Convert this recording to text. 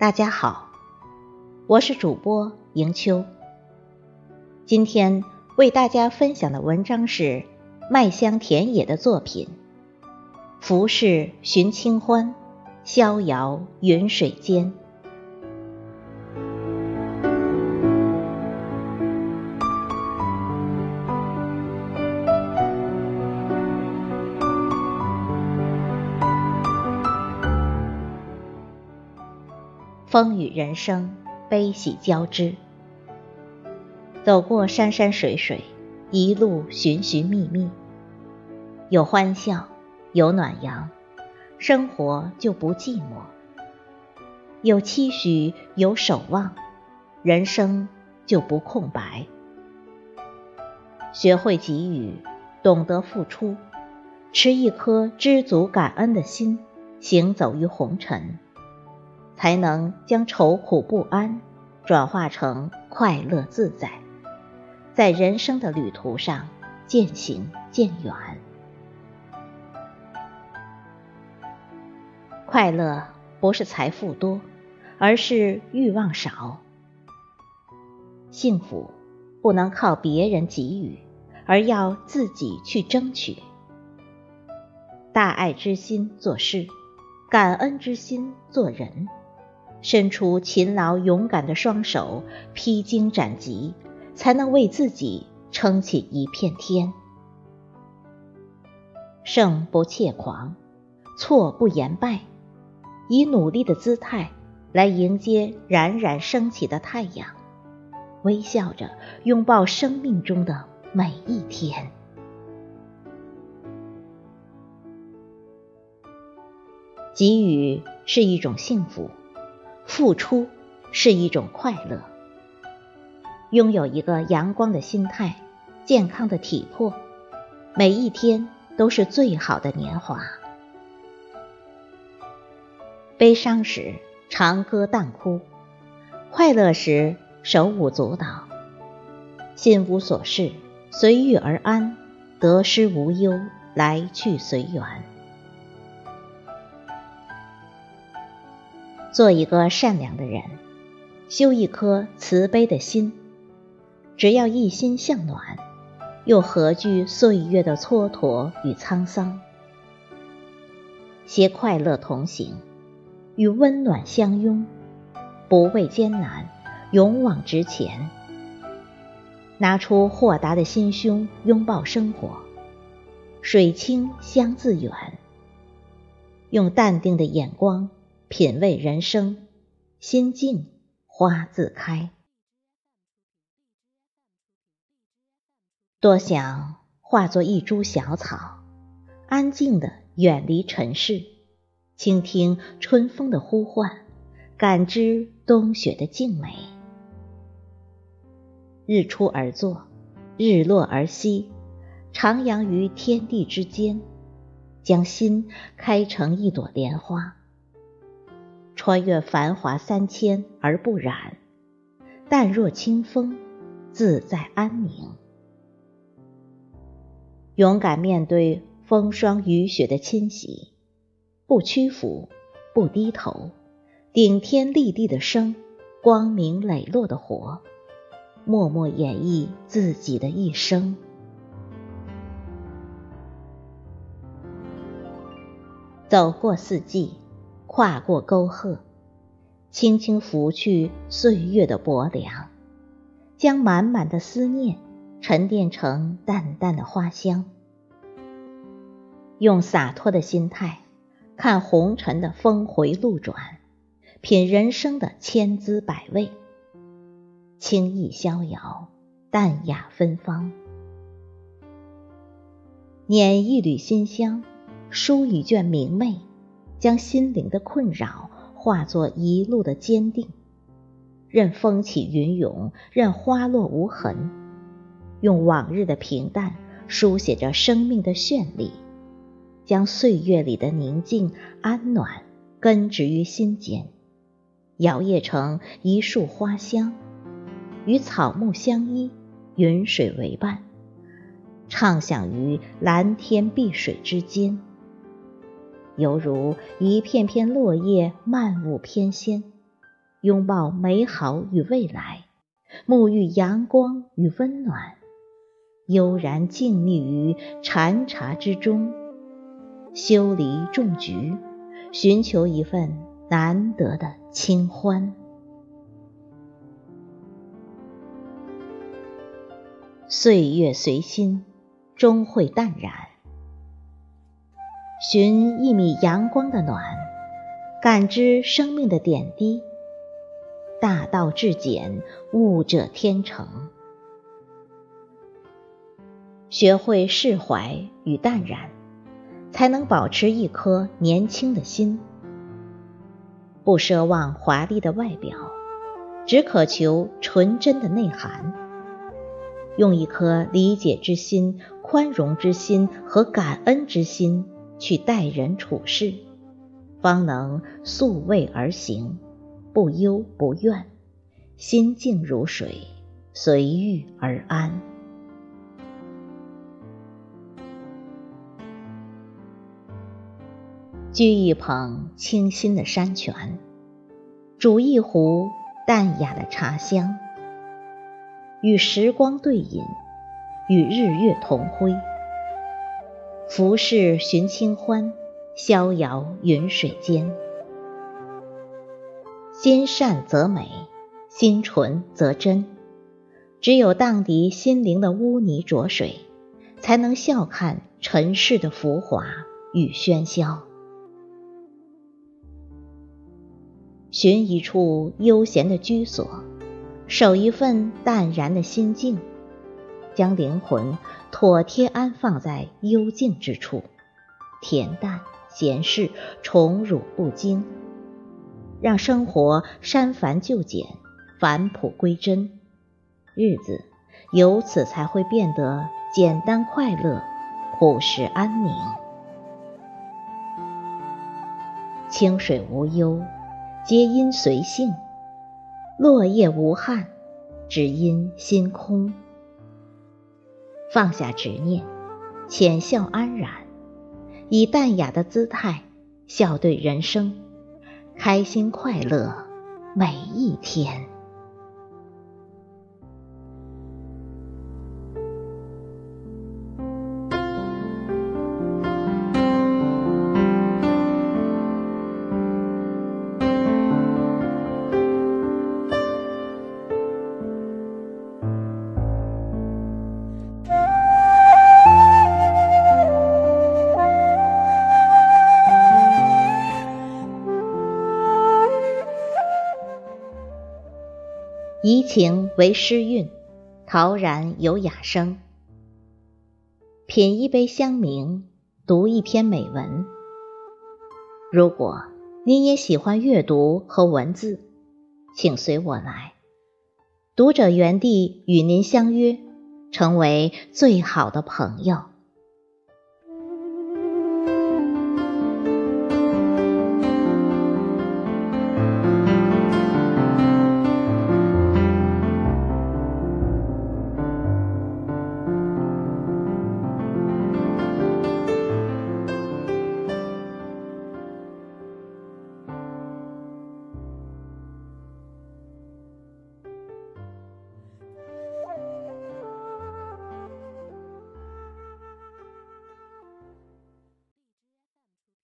大家好，我是主播迎秋。今天为大家分享的文章是麦香田野的作品《浮世寻清欢，逍遥云水间》。风雨人生，悲喜交织。走过山山水水，一路寻寻觅觅，有欢笑，有暖阳，生活就不寂寞；有期许，有守望，人生就不空白。学会给予，懂得付出，持一颗知足感恩的心，行走于红尘。才能将愁苦不安转化成快乐自在，在人生的旅途上渐行渐远。快乐不是财富多，而是欲望少。幸福不能靠别人给予，而要自己去争取。大爱之心做事，感恩之心做人。伸出勤劳勇敢的双手，披荆斩棘，才能为自己撑起一片天。胜不怯狂，挫不言败，以努力的姿态来迎接冉冉升起的太阳，微笑着拥抱生命中的每一天。给予是一种幸福。付出是一种快乐，拥有一个阳光的心态、健康的体魄，每一天都是最好的年华。悲伤时长歌淡哭，快乐时手舞足蹈，心无所事，随遇而安，得失无忧，来去随缘。做一个善良的人，修一颗慈悲的心，只要一心向暖，又何惧岁月的蹉跎与沧桑？携快乐同行，与温暖相拥，不畏艰难，勇往直前。拿出豁达的心胸，拥抱生活，水清香自远。用淡定的眼光。品味人生，心静花自开。多想化作一株小草，安静的远离尘世，倾听春风的呼唤，感知冬雪的静美。日出而作，日落而息，徜徉于天地之间，将心开成一朵莲花。穿越繁华三千而不染，淡若清风，自在安宁。勇敢面对风霜雨雪的侵袭，不屈服，不低头，顶天立地的生，光明磊落的活，默默演绎自己的一生。走过四季。跨过沟壑，轻轻拂去岁月的薄凉，将满满的思念沉淀成淡淡的花香。用洒脱的心态看红尘的峰回路转，品人生的千滋百味，轻逸逍遥，淡雅芬芳。捻一缕馨香，书一卷明媚。将心灵的困扰化作一路的坚定，任风起云涌，任花落无痕，用往日的平淡书写着生命的绚丽，将岁月里的宁静安暖根植于心间，摇曳成一束花香，与草木相依，云水为伴，畅享于蓝天碧水之间。犹如一片片落叶，漫舞翩跹，拥抱美好与未来，沐浴阳光与温暖，悠然静谧于禅茶之中，修篱种菊，寻求一份难得的清欢。岁月随心，终会淡然。寻一米阳光的暖，感知生命的点滴。大道至简，悟者天成。学会释怀与淡然，才能保持一颗年轻的心。不奢望华丽的外表，只渴求纯真的内涵。用一颗理解之心、宽容之心和感恩之心。去待人处事，方能素位而行，不忧不怨，心静如水，随遇而安。掬一捧清新的山泉，煮一壶淡雅的茶香，与时光对饮，与日月同辉。浮世寻清欢，逍遥云水间。心善则美，心纯则真。只有荡涤心灵的污泥浊水，才能笑看尘世的浮华与喧嚣。寻一处悠闲的居所，守一份淡然的心境。将灵魂妥帖安放在幽静之处，恬淡闲适，宠辱不惊，让生活删繁就简，返璞归真，日子由此才会变得简单快乐，朴实安宁。清水无忧，皆因随性；落叶无憾，只因心空。放下执念，浅笑安然，以淡雅的姿态笑对人生，开心快乐每一天。怡情为诗韵，陶然有雅声。品一杯香茗，读一篇美文。如果你也喜欢阅读和文字，请随我来，读者园地与您相约，成为最好的朋友。